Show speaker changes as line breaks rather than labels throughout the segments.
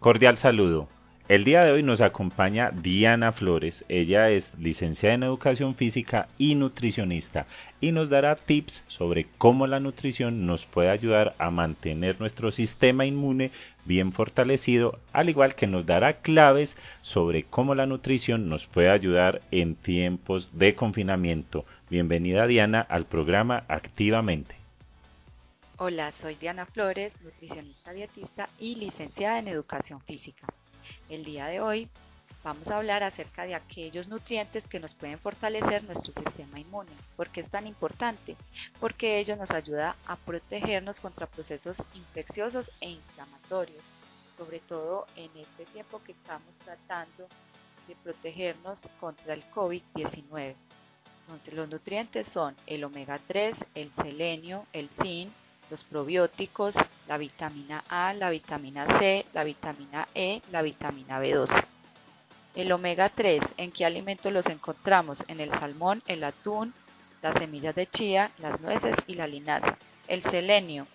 Cordial saludo. El día de hoy nos acompaña Diana Flores. Ella es licenciada en Educación Física y nutricionista y nos dará tips sobre cómo la nutrición nos puede ayudar a mantener nuestro sistema inmune bien fortalecido, al igual que nos dará claves sobre cómo la nutrición nos puede ayudar en tiempos de confinamiento. Bienvenida Diana al programa Activamente.
Hola, soy Diana Flores, nutricionista dietista y licenciada en Educación Física. El día de hoy vamos a hablar acerca de aquellos nutrientes que nos pueden fortalecer nuestro sistema inmune. ¿Por qué es tan importante? Porque ello nos ayuda a protegernos contra procesos infecciosos e inflamatorios, sobre todo en este tiempo que estamos tratando de protegernos contra el COVID-19. Entonces los nutrientes son el omega 3, el selenio, el zinc, los probióticos, la vitamina A, la vitamina C, la vitamina E, la vitamina B12. El omega 3, ¿en qué alimentos los encontramos? En el salmón, el atún, las semillas de chía, las nueces y la linaza. El selenio,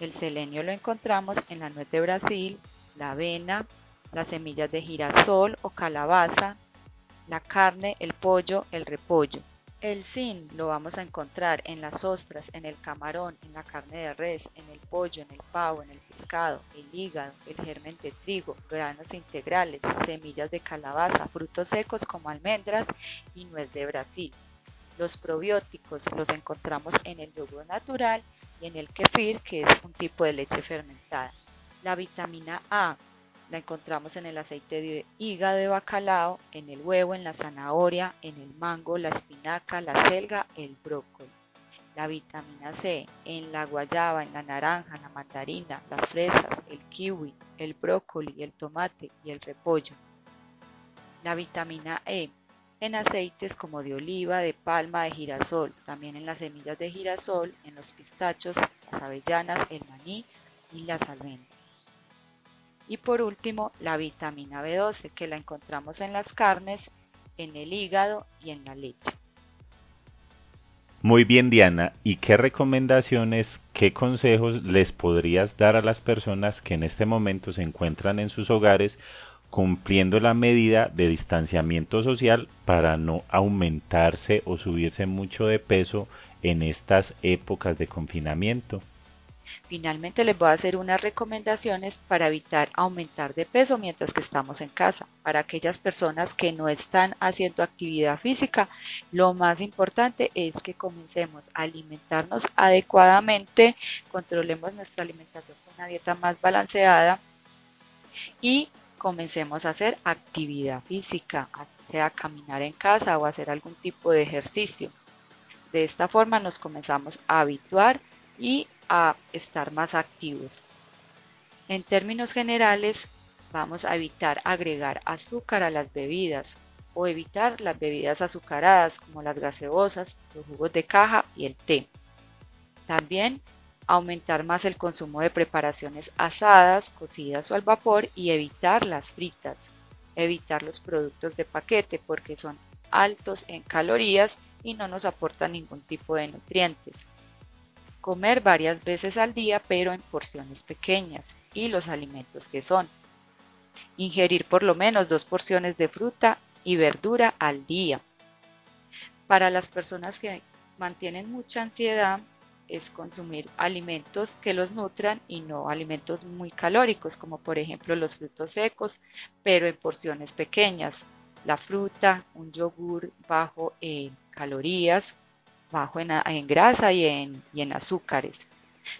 el selenio lo encontramos en la nuez de Brasil, la avena, las semillas de girasol o calabaza, la carne, el pollo, el repollo. El zinc lo vamos a encontrar en las ostras, en el camarón, en la carne de res, en el pollo, en el pavo, en el pescado, el hígado, el germen de trigo, granos integrales, semillas de calabaza, frutos secos como almendras y nuez de Brasil. Los probióticos los encontramos en el yogur natural y en el kefir, que es un tipo de leche fermentada. La vitamina A la encontramos en el aceite de hígado de bacalao, en el huevo, en la zanahoria, en el mango, la espinaca, la selga, el brócoli. La vitamina C en la guayaba, en la naranja, la mandarina, las fresas, el kiwi, el brócoli, el tomate y el repollo. La vitamina E en aceites como de oliva, de palma, de girasol, también en las semillas de girasol, en los pistachos, las avellanas, el maní y las almendras. Y por último, la vitamina B12, que la encontramos en las carnes, en el hígado y en la leche.
Muy bien, Diana. ¿Y qué recomendaciones, qué consejos les podrías dar a las personas que en este momento se encuentran en sus hogares cumpliendo la medida de distanciamiento social para no aumentarse o subirse mucho de peso en estas épocas de confinamiento?
Finalmente les voy a hacer unas recomendaciones para evitar aumentar de peso mientras que estamos en casa. Para aquellas personas que no están haciendo actividad física, lo más importante es que comencemos a alimentarnos adecuadamente, controlemos nuestra alimentación con una dieta más balanceada y comencemos a hacer actividad física, sea caminar en casa o hacer algún tipo de ejercicio. De esta forma nos comenzamos a habituar y a estar más activos. En términos generales, vamos a evitar agregar azúcar a las bebidas o evitar las bebidas azucaradas como las gaseosas, los jugos de caja y el té. También aumentar más el consumo de preparaciones asadas, cocidas o al vapor y evitar las fritas. Evitar los productos de paquete porque son altos en calorías y no nos aportan ningún tipo de nutrientes comer varias veces al día pero en porciones pequeñas y los alimentos que son. Ingerir por lo menos dos porciones de fruta y verdura al día. Para las personas que mantienen mucha ansiedad es consumir alimentos que los nutran y no alimentos muy calóricos como por ejemplo los frutos secos pero en porciones pequeñas. La fruta, un yogur bajo en calorías, bajo en, grasa y en, y en azúcares.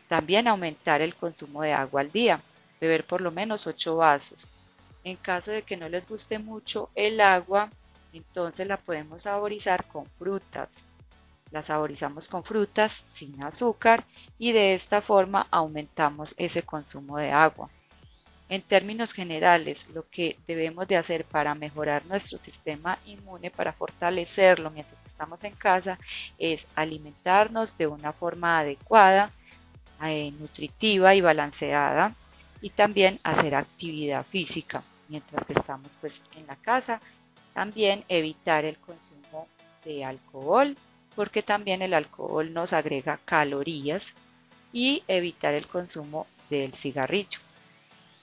También aumentar el consumo de agua al día, beber por lo menos 8 vasos. En caso de que no les guste mucho el agua, entonces la podemos saborizar con frutas. La saborizamos con frutas sin azúcar y de esta forma aumentamos ese consumo de agua. En términos generales, lo que debemos de hacer para mejorar nuestro sistema inmune, para fortalecerlo mientras estamos en casa, es alimentarnos de una forma adecuada, eh, nutritiva y balanceada y también hacer actividad física mientras que estamos pues en la casa. También evitar el consumo de alcohol porque también el alcohol nos agrega calorías y evitar el consumo del cigarrillo.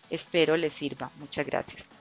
Espero les sirva. Muchas gracias.